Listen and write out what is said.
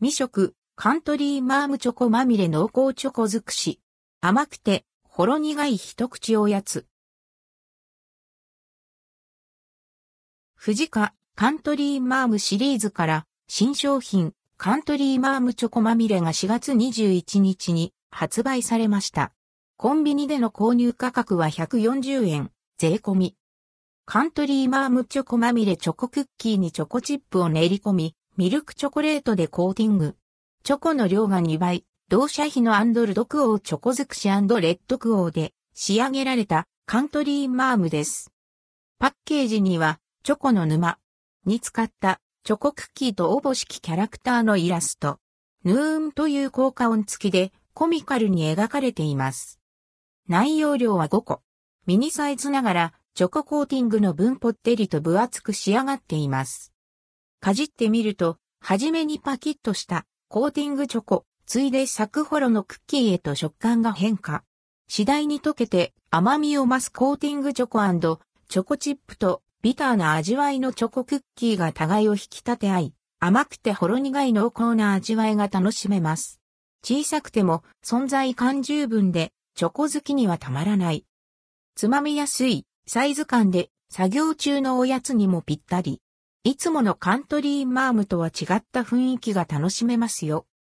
未食、カントリーマームチョコまみれ濃厚チョコ尽くし。甘くて、ほろ苦い一口おやつ。藤家カントリーマームシリーズから新商品カントリーマームチョコまみれが4月21日に発売されました。コンビニでの購入価格は140円、税込み。カントリーマームチョコまみれチョコクッキーにチョコチップを練り込み、ミルクチョコレートでコーティング。チョコの量が2倍、同社比のアンドルドクオーチョコ尽くしレッドクオーで仕上げられたカントリーマームです。パッケージにはチョコの沼に使ったチョコクッキーとおぼしきキャラクターのイラスト。ヌーンという効果音付きでコミカルに描かれています。内容量は5個。ミニサイズながら、チョココーティングの分ぽってりと分厚く仕上がっています。かじってみると、はじめにパキッとしたコーティングチョコ、ついでサクホロのクッキーへと食感が変化。次第に溶けて甘みを増すコーティングチョコチョコチップとビターな味わいのチョコクッキーが互いを引き立て合い、甘くてほろ苦い濃厚な味わいが楽しめます。小さくても存在感十分でチョコ好きにはたまらない。つまみやすい、サイズ感で、作業中のおやつにもぴったり。いつものカントリーマームとは違った雰囲気が楽しめますよ。